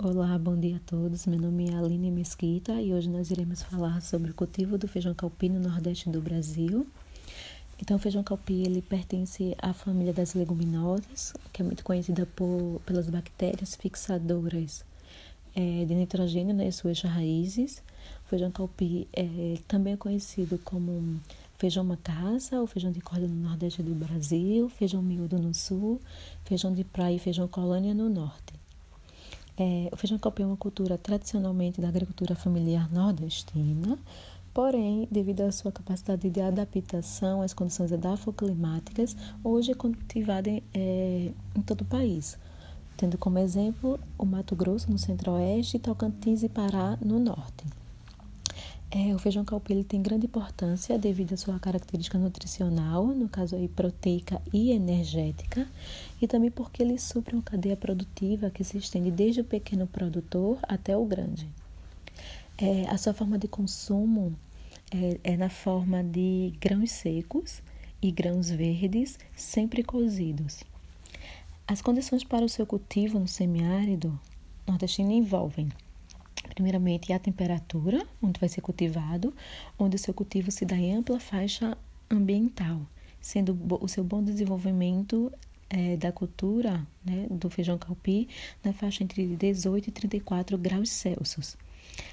Olá, bom dia a todos. Meu nome é Aline Mesquita e hoje nós iremos falar sobre o cultivo do feijão calpi no nordeste do Brasil. Então, o feijão calpi ele pertence à família das leguminosas, que é muito conhecida por, pelas bactérias fixadoras é, de nitrogênio nas suas raízes. O feijão calpi é, também é conhecido como feijão macaça, ou feijão de corda no nordeste do Brasil, feijão miúdo no sul, feijão de praia e feijão colônia no norte. É, o feijão calpi é uma cultura tradicionalmente da agricultura familiar nordestina, porém, devido à sua capacidade de adaptação às condições edafoclimáticas, hoje é cultivado em, é, em todo o país, tendo como exemplo o Mato Grosso no centro-oeste, Tocantins e Pará no norte. É, o feijão calpi tem grande importância devido à sua característica nutricional, no caso aí proteica e energética, e também porque ele supre uma cadeia produtiva que se estende desde o pequeno produtor até o grande. É, a sua forma de consumo é, é na forma de grãos secos e grãos verdes, sempre cozidos. As condições para o seu cultivo no semiárido nordestino envolvem primeiramente a temperatura, onde vai ser cultivado, onde o seu cultivo se dá em ampla faixa ambiental, sendo o seu bom desenvolvimento é, da cultura né, do feijão calpi na faixa entre 18 e 34 graus Celsius.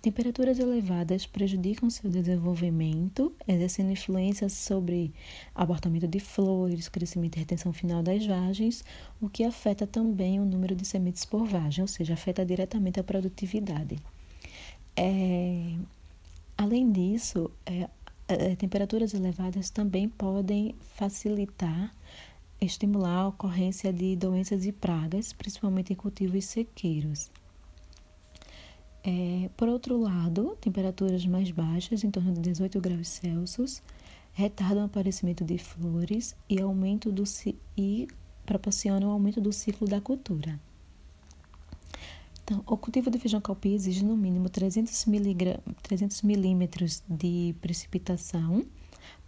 Temperaturas elevadas prejudicam seu desenvolvimento, exercendo influência sobre abortamento de flores, crescimento e retenção final das vagens, o que afeta também o número de sementes por vagem, ou seja, afeta diretamente a produtividade. É, além disso, é, é, temperaturas elevadas também podem facilitar, estimular a ocorrência de doenças e pragas, principalmente em cultivos sequeiros. É, por outro lado, temperaturas mais baixas, em torno de 18 graus Celsius, retardam o aparecimento de flores e, aumento do, e proporcionam o aumento do ciclo da cultura. Então, o cultivo de feijão calpi exige no mínimo 300, 300 milímetros de precipitação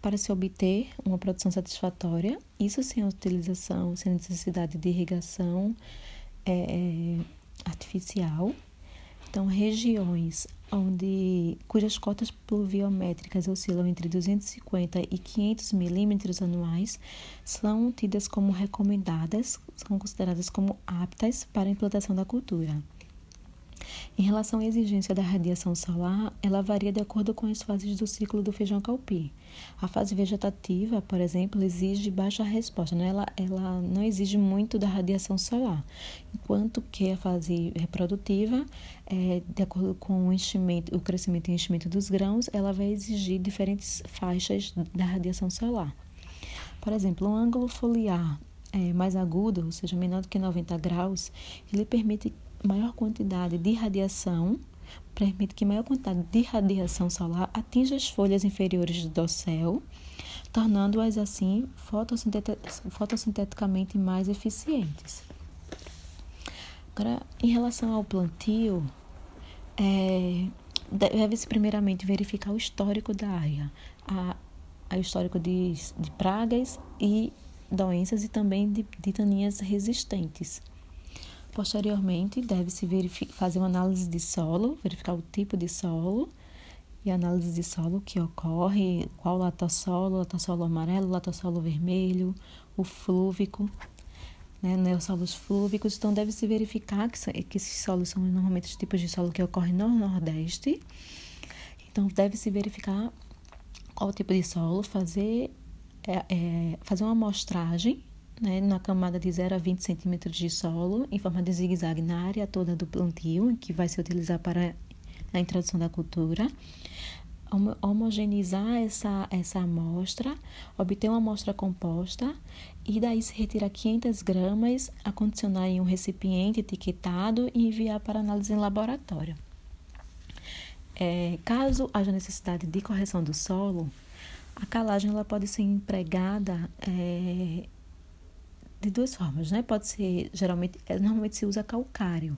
para se obter uma produção satisfatória, isso sem utilização, sem necessidade de irrigação é, artificial. Então, regiões onde cujas cotas pluviométricas oscilam entre 250 e 500 milímetros anuais são tidas como recomendadas, são consideradas como aptas para a implantação da cultura. Em relação à exigência da radiação solar, ela varia de acordo com as fases do ciclo do feijão calpi. A fase vegetativa, por exemplo, exige baixa resposta, né? ela, ela não exige muito da radiação solar, enquanto que a fase reprodutiva, é, de acordo com o, enchimento, o crescimento e enchimento dos grãos, ela vai exigir diferentes faixas da radiação solar. Por exemplo, um ângulo foliar é, mais agudo, ou seja, menor do que 90 graus, ele permite maior quantidade de radiação, permite que maior quantidade de radiação solar atinja as folhas inferiores do dossel, tornando-as assim fotossinteticamente mais eficientes. Agora, em relação ao plantio, é, deve-se primeiramente verificar o histórico da área, a, a histórico de, de pragas e doenças e também de, de taninhas resistentes. Posteriormente, deve-se fazer uma análise de solo, verificar o tipo de solo e análise de solo que ocorre, qual latossolo, latossolo amarelo, latossolo vermelho, o flúvico, né, neossolos flúvicos. Então, deve-se verificar que, que esses solos são normalmente os tipos de solo que ocorrem no Nordeste. Então, deve-se verificar qual tipo de solo, fazer, é, é, fazer uma amostragem né, na camada de 0 a 20 centímetros de solo, em forma de zigue-zague na área toda do plantio, que vai se utilizar para a introdução da cultura. Homogeneizar essa, essa amostra, obter uma amostra composta e daí se retirar 500 gramas, acondicionar em um recipiente etiquetado e enviar para análise em laboratório. É, caso haja necessidade de correção do solo, a calagem ela pode ser empregada é, de duas formas, né? Pode ser, geralmente, é, normalmente se usa calcário,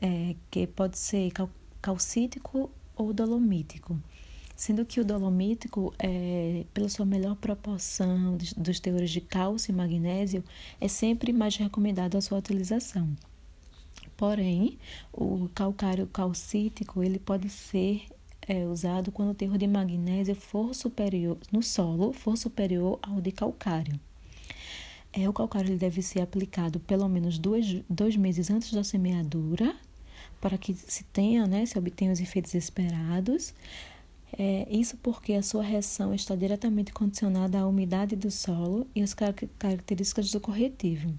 é, que pode ser cal, calcítico ou dolomítico. Sendo que o dolomítico, é, pela sua melhor proporção dos teores de cálcio e magnésio, é sempre mais recomendado a sua utilização. Porém, o calcário calcítico ele pode ser é, usado quando o teor de magnésio for superior no solo for superior ao de calcário. É, o calcário deve ser aplicado pelo menos dois, dois meses antes da semeadura, para que se tenha, né, se obtenha os efeitos esperados. É, isso porque a sua reação está diretamente condicionada à umidade do solo e às características do corretivo.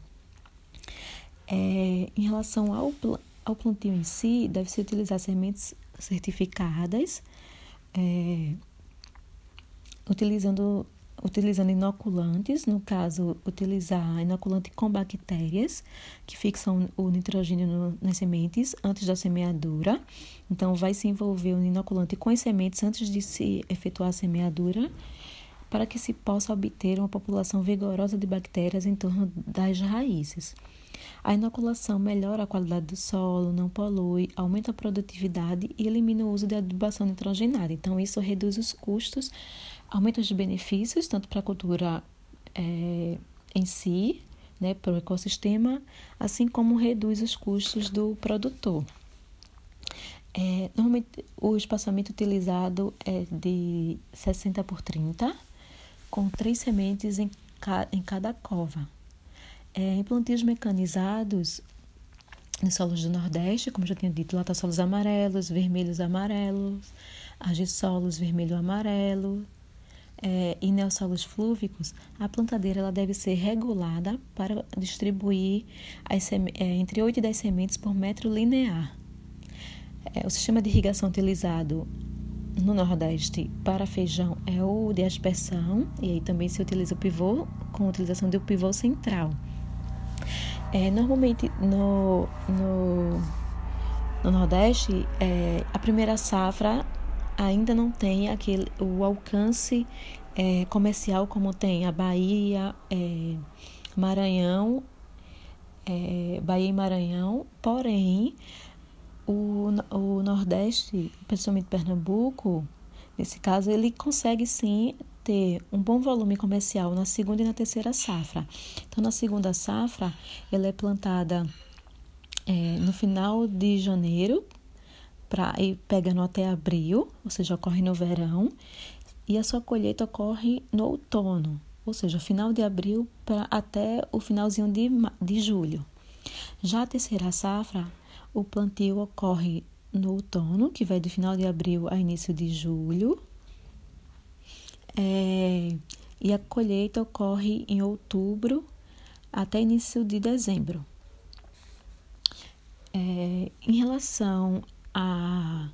É, em relação ao, ao plantio em si, deve-se utilizar sementes certificadas, é, utilizando utilizando inoculantes, no caso, utilizar inoculante com bactérias que fixam o nitrogênio no, nas sementes antes da semeadura. Então, vai se envolver o inoculante com as sementes antes de se efetuar a semeadura, para que se possa obter uma população vigorosa de bactérias em torno das raízes. A inoculação melhora a qualidade do solo, não polui, aumenta a produtividade e elimina o uso de adubação nitrogenada. Então, isso reduz os custos aumenta os benefícios, tanto para a cultura é, em si, né, para o ecossistema, assim como reduz os custos do produtor. É, normalmente, o espaçamento utilizado é de 60 por 30, com três sementes em, ca, em cada cova. É, em plantios mecanizados, nos solos do Nordeste, como já tinha dito, lá tá solos amarelos, vermelhos amarelos, argissolos vermelho-amarelo, é, e neossolos flúvicos, a plantadeira ela deve ser regulada para distribuir as, é, entre 8 e 10 sementes por metro linear. É, o sistema de irrigação utilizado no Nordeste para feijão é o de aspersão, e aí também se utiliza o pivô, com utilização do pivô central. É, normalmente no, no, no Nordeste, é, a primeira safra ainda não tem aquele, o alcance é, comercial como tem a Bahia, é, Maranhão, é, Bahia e Maranhão, porém o, o Nordeste, principalmente Pernambuco, nesse caso, ele consegue sim ter um bom volume comercial na segunda e na terceira safra. Então, na segunda safra, ela é plantada é, no final de janeiro, pra, e pegando até abril, ou seja, ocorre no verão, e a sua colheita ocorre no outono, ou seja, final de abril para até o finalzinho de, de julho. Já a terceira safra, o plantio ocorre no outono, que vai do final de abril a início de julho, é, e a colheita ocorre em outubro até início de dezembro. É, em relação a,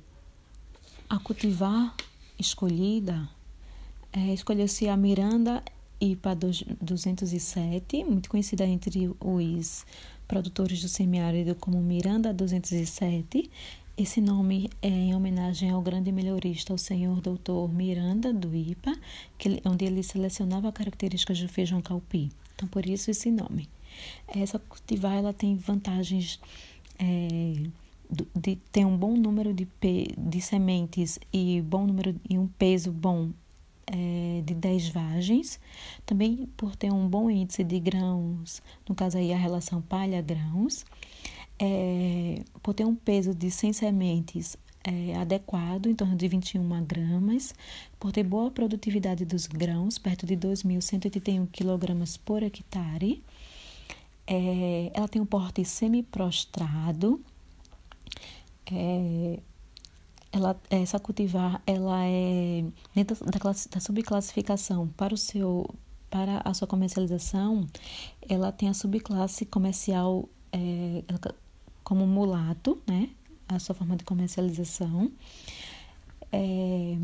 a cultivar escolhida, é, escolheu-se a Miranda IPA 207, muito conhecida entre os produtores do semiárido como Miranda 207. Esse nome é em homenagem ao grande melhorista, o senhor doutor Miranda do IPA, que, onde ele selecionava características do feijão calpi. Então, por isso esse nome. Essa cultivar ela tem vantagens é, de ter um bom número de, de sementes e bom número e um peso bom é, de 10 vagens, também por ter um bom índice de grãos, no caso aí a relação palha-grãos, é, por ter um peso de 100 sementes é, adequado, em torno de 21 gramas, por ter boa produtividade dos grãos, perto de 2.181 quilogramas por hectare, é, ela tem um porte semi-prostrado, é, ela, essa cultivar, ela é dentro da, classe, da subclassificação para o seu para a sua comercialização, ela tem a subclasse comercial é, como mulato, né? A sua forma de comercialização. É,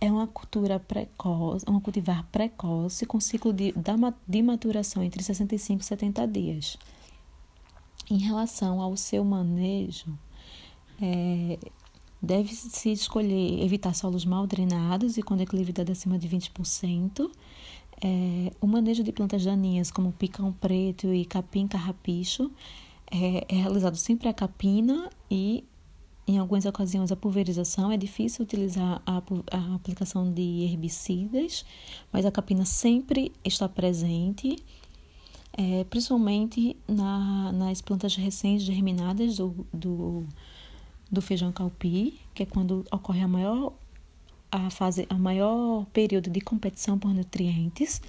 é uma cultura precoce, uma cultivar precoce com ciclo de, de maturação entre 65 e 70 dias. Em relação ao seu manejo, é, Deve-se escolher evitar solos mal drenados e com declividade acima de 20%. É, o manejo de plantas daninhas, como picão preto e capim carrapicho, é, é realizado sempre a capina e, em algumas ocasiões, a pulverização. É difícil utilizar a, a aplicação de herbicidas, mas a capina sempre está presente. É, principalmente na, nas plantas recém-germinadas do, do, do feijão calpi, que é quando ocorre a maior, a fase, a maior período de competição por nutrientes.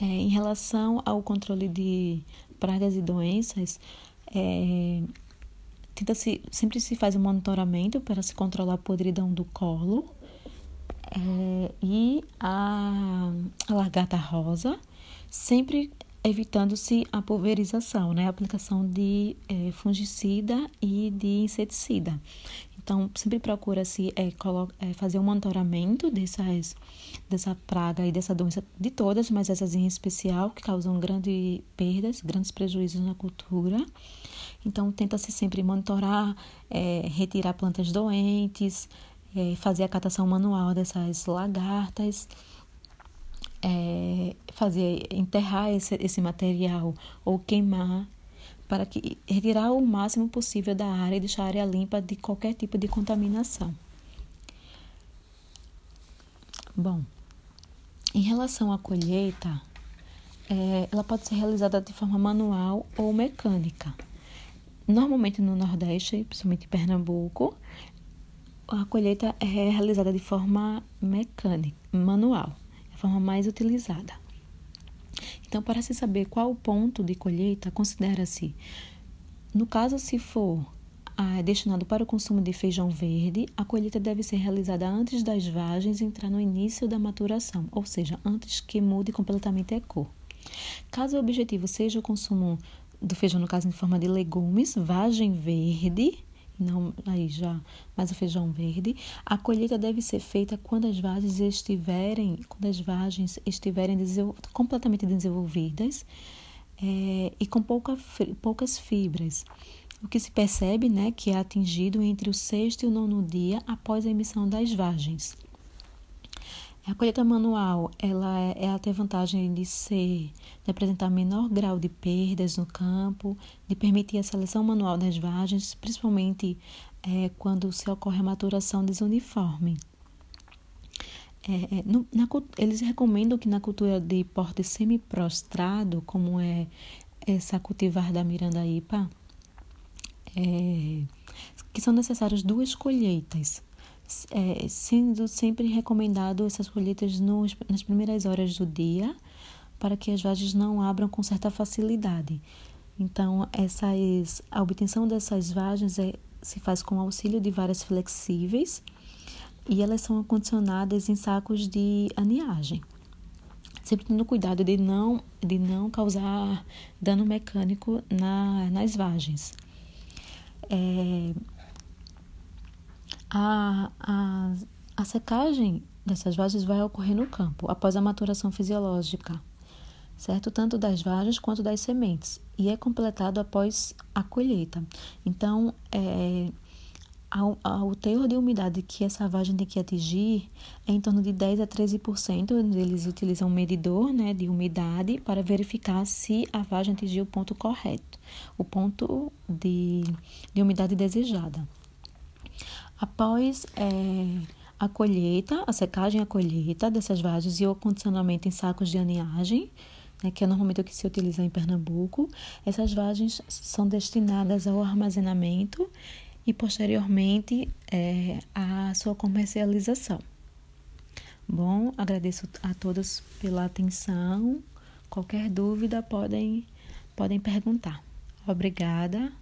É, em relação ao controle de pragas e doenças, é, tenta -se, sempre se faz um monitoramento para se controlar a podridão do colo é, e a, a lagarta rosa, sempre evitando-se a pulverização, né? A aplicação de é, fungicida e de inseticida. Então, sempre procura-se é, é, fazer um monitoramento dessas, dessa praga e dessa doença, de todas, mas essas em especial, que causam grandes perdas, grandes prejuízos na cultura. Então, tenta-se sempre monitorar, é, retirar plantas doentes, fazer a catação manual dessas lagartas, é, fazer enterrar esse, esse material ou queimar para que retirar o máximo possível da área e deixar a área limpa de qualquer tipo de contaminação. Bom, em relação à colheita, é, ela pode ser realizada de forma manual ou mecânica. Normalmente no Nordeste, principalmente em Pernambuco, a colheita é realizada de forma mecânica, manual, forma mais utilizada. Então, para se saber qual o ponto de colheita, considera-se, no caso, se for ah, destinado para o consumo de feijão verde, a colheita deve ser realizada antes das vagens entrar no início da maturação, ou seja, antes que mude completamente a cor. Caso o objetivo seja o consumo do feijão, no caso, em forma de legumes, vagem verde, não aí já, mas o feijão verde. A colheita deve ser feita quando as vagens estiverem, quando as vagens estiverem completamente desenvolvidas é, e com pouca, poucas fibras. O que se percebe, né, que é atingido entre o sexto e o nono dia após a emissão das vagens. A colheita manual, ela, é, ela tem a vantagem de ser, de apresentar menor grau de perdas no campo, de permitir a seleção manual das vagens, principalmente é, quando se ocorre a maturação desuniforme. É, é no, na, eles recomendam que na cultura de porte semi-prostrado, como é essa cultivar da Mirandaípa, é, que são necessárias duas colheitas é, sendo sempre recomendado essas colheitas nos, nas primeiras horas do dia, para que as vagens não abram com certa facilidade. Então, essas, a obtenção dessas vagens é, se faz com auxílio de varas flexíveis e elas são acondicionadas em sacos de aniagem. Sempre tendo cuidado de não, de não causar dano mecânico na, nas vagens. É, a, a, a secagem dessas vagens vai ocorrer no campo após a maturação fisiológica, certo? Tanto das vagens quanto das sementes, e é completado após a colheita. Então, é, ao, ao teor de umidade que essa vagem tem que atingir é em torno de 10 a 13%. Eles utilizam um medidor né, de umidade para verificar se a vagem atingiu o ponto correto, o ponto de, de umidade desejada. Após é, a colheita, a secagem e a colheita dessas vagens e o condicionamento em sacos de aninhagem, né, que é normalmente o que se utiliza em Pernambuco, essas vagens são destinadas ao armazenamento e posteriormente é, à sua comercialização. Bom, agradeço a todos pela atenção. Qualquer dúvida podem, podem perguntar. Obrigada.